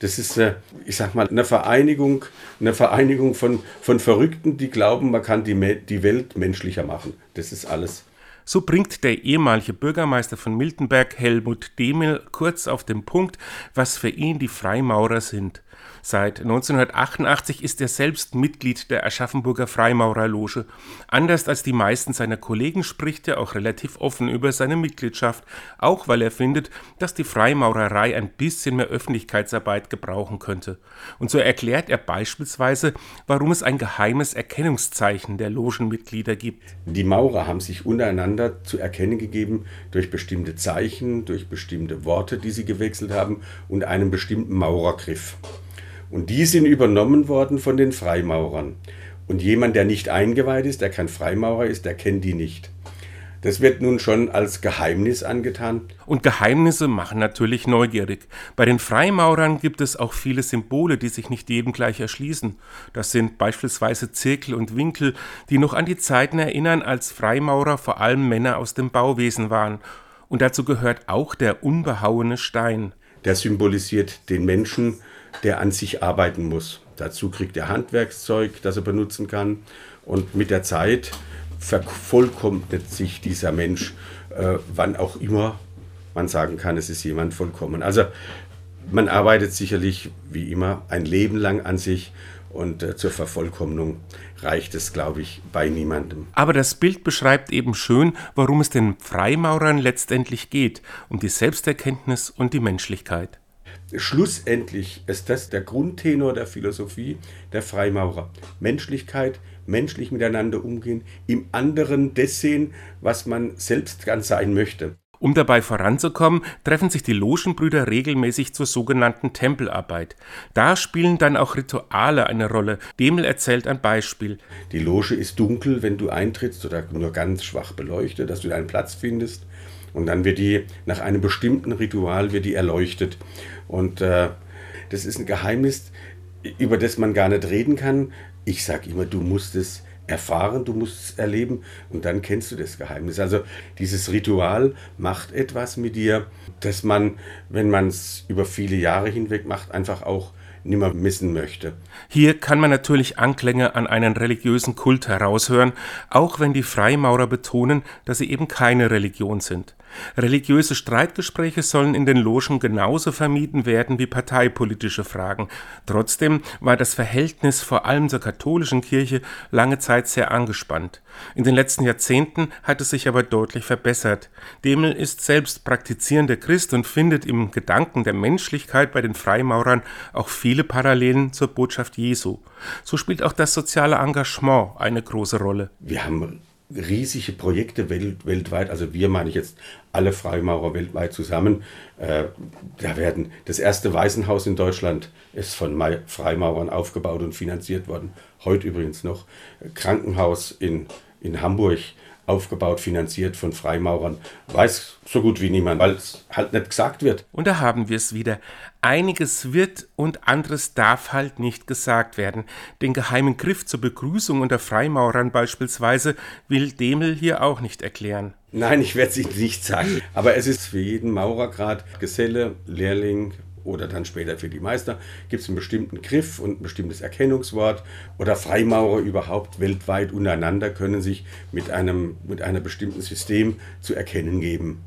Das ist, äh, ich sag mal, eine Vereinigung, eine Vereinigung von, von Verrückten, die glauben, man kann die, die Welt menschlicher machen. Das ist alles. So bringt der ehemalige Bürgermeister von Miltenberg, Helmut Demel, kurz auf den Punkt, was für ihn die Freimaurer sind. Seit 1988 ist er selbst Mitglied der Aschaffenburger Freimaurerloge. Anders als die meisten seiner Kollegen spricht er auch relativ offen über seine Mitgliedschaft, auch weil er findet, dass die Freimaurerei ein bisschen mehr Öffentlichkeitsarbeit gebrauchen könnte. Und so erklärt er beispielsweise, warum es ein geheimes Erkennungszeichen der Logenmitglieder gibt. Die Maurer haben sich untereinander zu erkennen gegeben durch bestimmte Zeichen, durch bestimmte Worte, die sie gewechselt haben und einen bestimmten Maurergriff. Und die sind übernommen worden von den Freimaurern. Und jemand, der nicht eingeweiht ist, der kein Freimaurer ist, der kennt die nicht. Das wird nun schon als Geheimnis angetan. Und Geheimnisse machen natürlich neugierig. Bei den Freimaurern gibt es auch viele Symbole, die sich nicht jedem gleich erschließen. Das sind beispielsweise Zirkel und Winkel, die noch an die Zeiten erinnern, als Freimaurer vor allem Männer aus dem Bauwesen waren. Und dazu gehört auch der unbehauene Stein. Der symbolisiert den Menschen, der an sich arbeiten muss. Dazu kriegt er Handwerkszeug, das er benutzen kann. Und mit der Zeit vervollkommnet sich dieser Mensch, äh, wann auch immer man sagen kann, es ist jemand vollkommen. Also man arbeitet sicherlich wie immer ein Leben lang an sich und äh, zur Vervollkommnung reicht es, glaube ich, bei niemandem. Aber das Bild beschreibt eben schön, worum es den Freimaurern letztendlich geht, um die Selbsterkenntnis und die Menschlichkeit. Schlussendlich ist das der Grundtenor der Philosophie der Freimaurer. Menschlichkeit, menschlich miteinander umgehen, im anderen das sehen, was man selbst ganz sein möchte. Um dabei voranzukommen, treffen sich die Logenbrüder regelmäßig zur sogenannten Tempelarbeit. Da spielen dann auch Rituale eine Rolle. Demel erzählt ein Beispiel. Die Loge ist dunkel, wenn du eintrittst oder nur ganz schwach beleuchtet, dass du deinen Platz findest. Und dann wird die, nach einem bestimmten Ritual wird die erleuchtet. Und äh, das ist ein Geheimnis, über das man gar nicht reden kann. Ich sage immer, du musst es erfahren, du musst es erleben und dann kennst du das Geheimnis. Also dieses Ritual macht etwas mit dir, dass man, wenn man es über viele Jahre hinweg macht, einfach auch nimmer missen möchte. Hier kann man natürlich Anklänge an einen religiösen Kult heraushören, auch wenn die Freimaurer betonen, dass sie eben keine Religion sind. Religiöse Streitgespräche sollen in den Logen genauso vermieden werden wie parteipolitische Fragen. Trotzdem war das Verhältnis vor allem zur katholischen Kirche lange Zeit sehr angespannt. In den letzten Jahrzehnten hat es sich aber deutlich verbessert. Demel ist selbst praktizierender Christ und findet im Gedanken der Menschlichkeit bei den Freimaurern auch viele Parallelen zur Botschaft Jesu. So spielt auch das soziale Engagement eine große Rolle. Wir haben riesige Projekte welt, weltweit, also wir meine ich jetzt alle Freimaurer weltweit zusammen. Äh, da werden das erste Waisenhaus in Deutschland ist von Freimaurern aufgebaut und finanziert worden. Heute übrigens noch Krankenhaus in, in Hamburg aufgebaut, finanziert von Freimaurern. Weiß so gut wie niemand, weil es halt nicht gesagt wird. Und da haben wir es wieder. Einiges wird und anderes darf halt nicht gesagt werden. Den geheimen Griff zur Begrüßung unter Freimaurern beispielsweise will Demel hier auch nicht erklären. Nein, ich werde es nicht sagen. Aber es ist für jeden Maurergrad Geselle, Lehrling, oder dann später für die Meister, gibt es einen bestimmten Griff und ein bestimmtes Erkennungswort. Oder Freimaurer überhaupt weltweit untereinander können sich mit einem, mit einem bestimmten System zu erkennen geben.